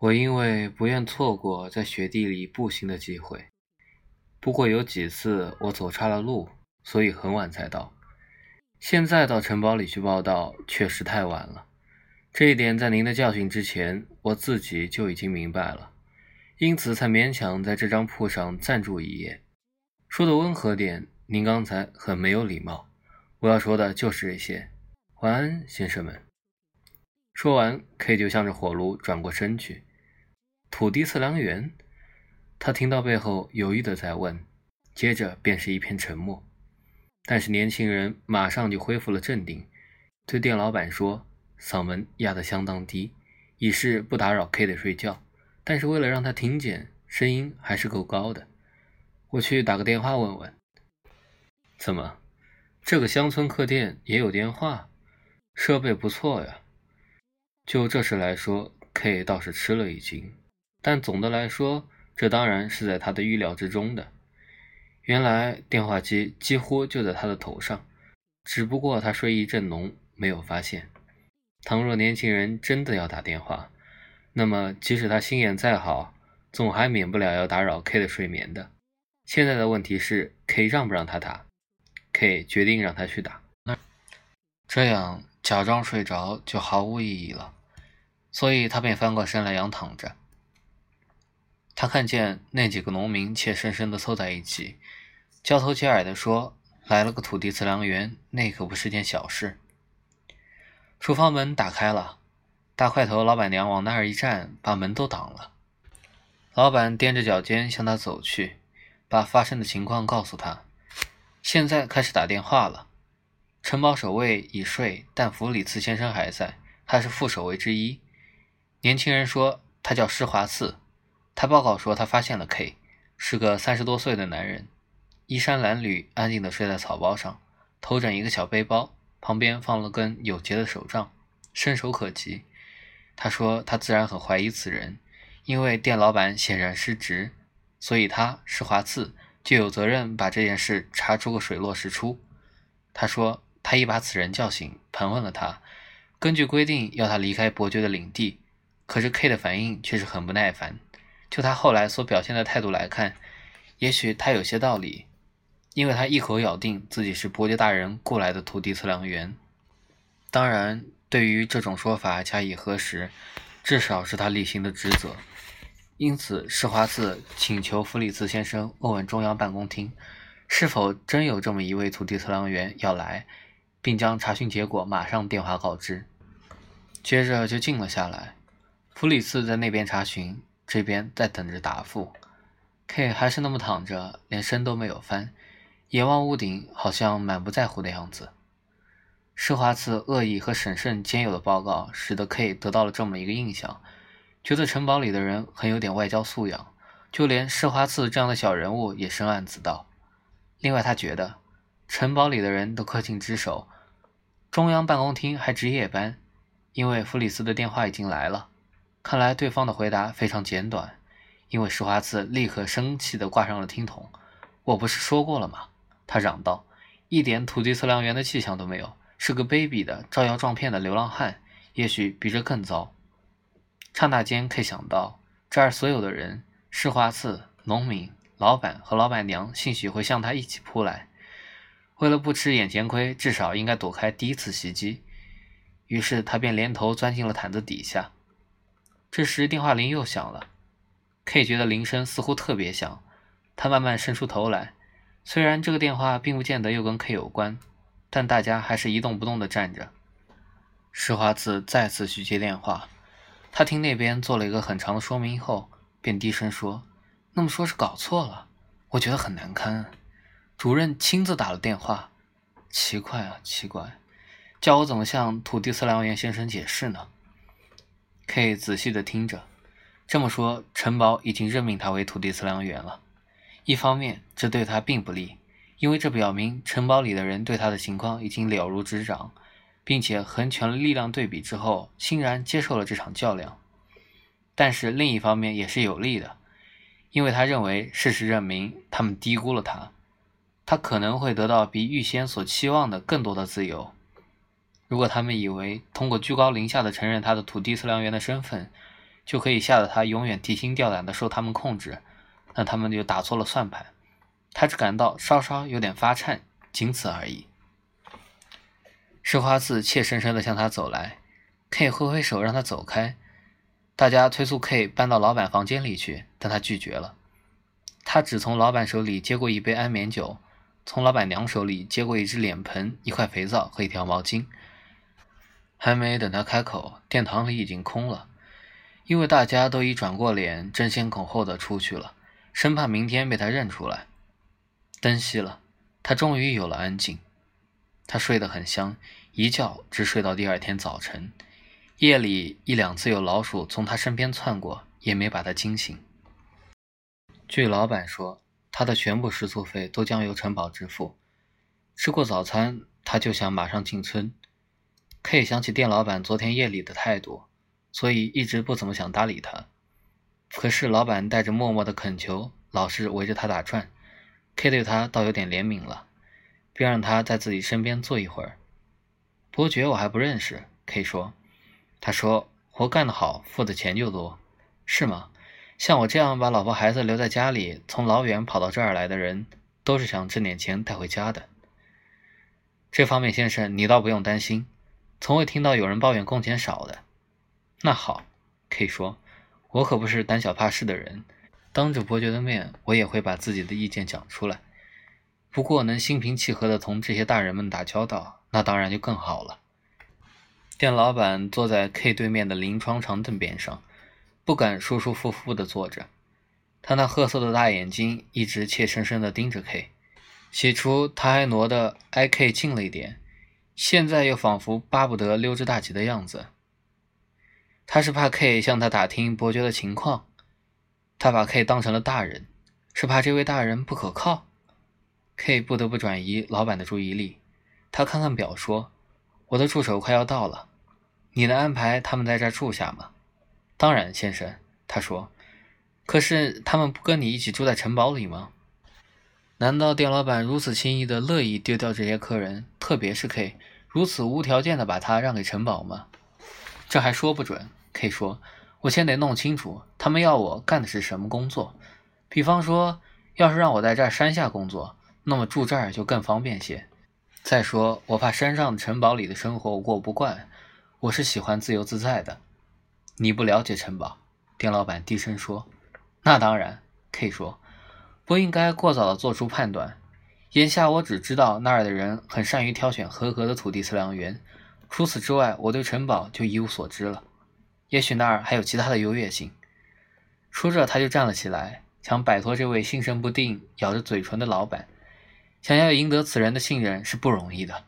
我因为不愿错过在雪地里步行的机会，不过有几次我走差了路，所以很晚才到。现在到城堡里去报道，确实太晚了。这一点在您的教训之前，我自己就已经明白了，因此才勉强在这张铺上暂住一夜。说的温和点，您刚才很没有礼貌。我要说的就是这些。晚安，先生们。说完，K 就向着火炉转过身去。土地测量员，他听到背后有意的在问，接着便是一片沉默。但是年轻人马上就恢复了镇定，对店老板说，嗓门压得相当低，以示不打扰 K 的睡觉。但是为了让他听见，声音还是够高的。我去打个电话问问。怎么，这个乡村客店也有电话？设备不错呀。就这事来说，K 倒是吃了一惊。但总的来说，这当然是在他的预料之中的。原来电话机几乎就在他的头上，只不过他睡意正浓，没有发现。倘若年轻人真的要打电话，那么即使他心眼再好，总还免不了要打扰 K 的睡眠的。现在的问题是，K 让不让他打？K 决定让他去打。这样假装睡着就毫无意义了，所以他便翻过身来仰躺着。他看见那几个农民怯生生地凑在一起，交头接耳地说：“来了个土地测量员，那可不是件小事。”厨房门打开了，大块头老板娘往那儿一站，把门都挡了。老板踮着脚尖向他走去，把发生的情况告诉他：“现在开始打电话了。城堡守卫已睡，但弗里茨先生还在，他是副守卫之一。年轻人说他叫施华茨。”他报告说，他发现了 K，是个三十多岁的男人，衣衫褴褛，安静地睡在草包上，头枕一个小背包，旁边放了根有节的手杖，伸手可及。他说，他自然很怀疑此人，因为店老板显然失职，所以他施华次就有责任把这件事查出个水落石出。他说，他已把此人叫醒，盘问了他，根据规定要他离开伯爵的领地，可是 K 的反应却是很不耐烦。就他后来所表现的态度来看，也许他有些道理，因为他一口咬定自己是伯爵大人雇来的土地测量员。当然，对于这种说法加以核实，至少是他例行的职责。因此，施华茨请求弗里茨先生问问中央办公厅，是否真有这么一位土地测量员要来，并将查询结果马上电话告知。接着就静了下来。弗里茨在那边查询。这边在等着答复，K 还是那么躺着，连身都没有翻，眼望屋顶，好像满不在乎的样子。施华茨恶意和审慎兼有的报告，使得 K 得到了这么一个印象，觉得城堡里的人很有点外交素养，就连施华茨这样的小人物也深谙此道。另外，他觉得城堡里的人都恪尽职守，中央办公厅还值夜班，因为弗里斯的电话已经来了。看来对方的回答非常简短，因为施华茨立刻生气地挂上了听筒。我不是说过了吗？他嚷道，一点土地测量员的气象都没有，是个卑鄙的招摇撞骗的流浪汉，也许比这更糟。刹那间，K 想到这儿所有的人，施华茨、农民、老板和老板娘，兴许会向他一起扑来。为了不吃眼前亏，至少应该躲开第一次袭击。于是他便连头钻进了毯子底下。这时电话铃又响了，K 觉得铃声似乎特别响，他慢慢伸出头来。虽然这个电话并不见得又跟 K 有关，但大家还是一动不动地站着。施华子再次去接电话，他听那边做了一个很长的说明后，便低声说：“那么说是搞错了，我觉得很难堪。主任亲自打了电话，奇怪啊，奇怪，叫我怎么向土地测量员先生解释呢？” K 仔细地听着，这么说，城堡已经任命他为土地测量员了。一方面，这对他并不利，因为这表明城堡里的人对他的情况已经了如指掌，并且衡权了力量对比之后，欣然接受了这场较量。但是另一方面也是有利的，因为他认为事实证明他们低估了他，他可能会得到比预先所期望的更多的自由。如果他们以为通过居高临下的承认他的土地测量员的身份，就可以吓得他永远提心吊胆的受他们控制，那他们就打错了算盘。他只感到稍稍有点发颤，仅此而已。施华茨怯生生地向他走来，K 挥挥手让他走开。大家催促 K 搬到老板房间里去，但他拒绝了。他只从老板手里接过一杯安眠酒，从老板娘手里接过一只脸盆、一块肥皂和一条毛巾。还没等他开口，殿堂里已经空了，因为大家都已转过脸，争先恐后的出去了，生怕明天被他认出来。灯熄了，他终于有了安静。他睡得很香，一觉直睡到第二天早晨。夜里一两次有老鼠从他身边窜过，也没把他惊醒。据老板说，他的全部食宿费都将由城堡支付。吃过早餐，他就想马上进村。K 想起店老板昨天夜里的态度，所以一直不怎么想搭理他。可是老板带着默默的恳求，老是围着他打转，K 对他倒有点怜悯了。便让他在自己身边坐一会儿。伯爵我还不认识，K 说。他说：“活干得好，付的钱就多，是吗？像我这样把老婆孩子留在家里，从老远跑到这儿来的人，都是想挣点钱带回家的。这方面，先生你倒不用担心，从未听到有人抱怨工钱少的。那好，K 说，我可不是胆小怕事的人，当着伯爵的面，我也会把自己的意见讲出来。”不过能心平气和地同这些大人们打交道，那当然就更好了。店老板坐在 K 对面的临窗长凳边上，不敢舒舒服服地坐着。他那褐色的大眼睛一直怯生生地盯着 K。起初他还挪得挨 K 近了一点，现在又仿佛巴不得溜之大吉的样子。他是怕 K 向他打听伯爵的情况，他把 K 当成了大人，是怕这位大人不可靠。K 不得不转移老板的注意力。他看看表，说：“我的助手快要到了，你能安排他们在这儿住下吗？”“当然，先生。”他说。“可是他们不跟你一起住在城堡里吗？”“难道店老板如此轻易的乐意丢掉这些客人，特别是 K，如此无条件的把他让给城堡吗？”“这还说不准。”K 说。“我先得弄清楚他们要我干的是什么工作。比方说，要是让我在这儿山下工作。”那么住这儿就更方便些。再说，我怕山上城堡里的生活我过不惯，我是喜欢自由自在的。你不了解城堡，店老板低声说。那当然，K 说，不应该过早的做出判断。眼下我只知道那儿的人很善于挑选合格的土地测量员，除此之外，我对城堡就一无所知了。也许那儿还有其他的优越性。说着，他就站了起来，想摆脱这位心神不定、咬着嘴唇的老板。想要赢得此人的信任是不容易的。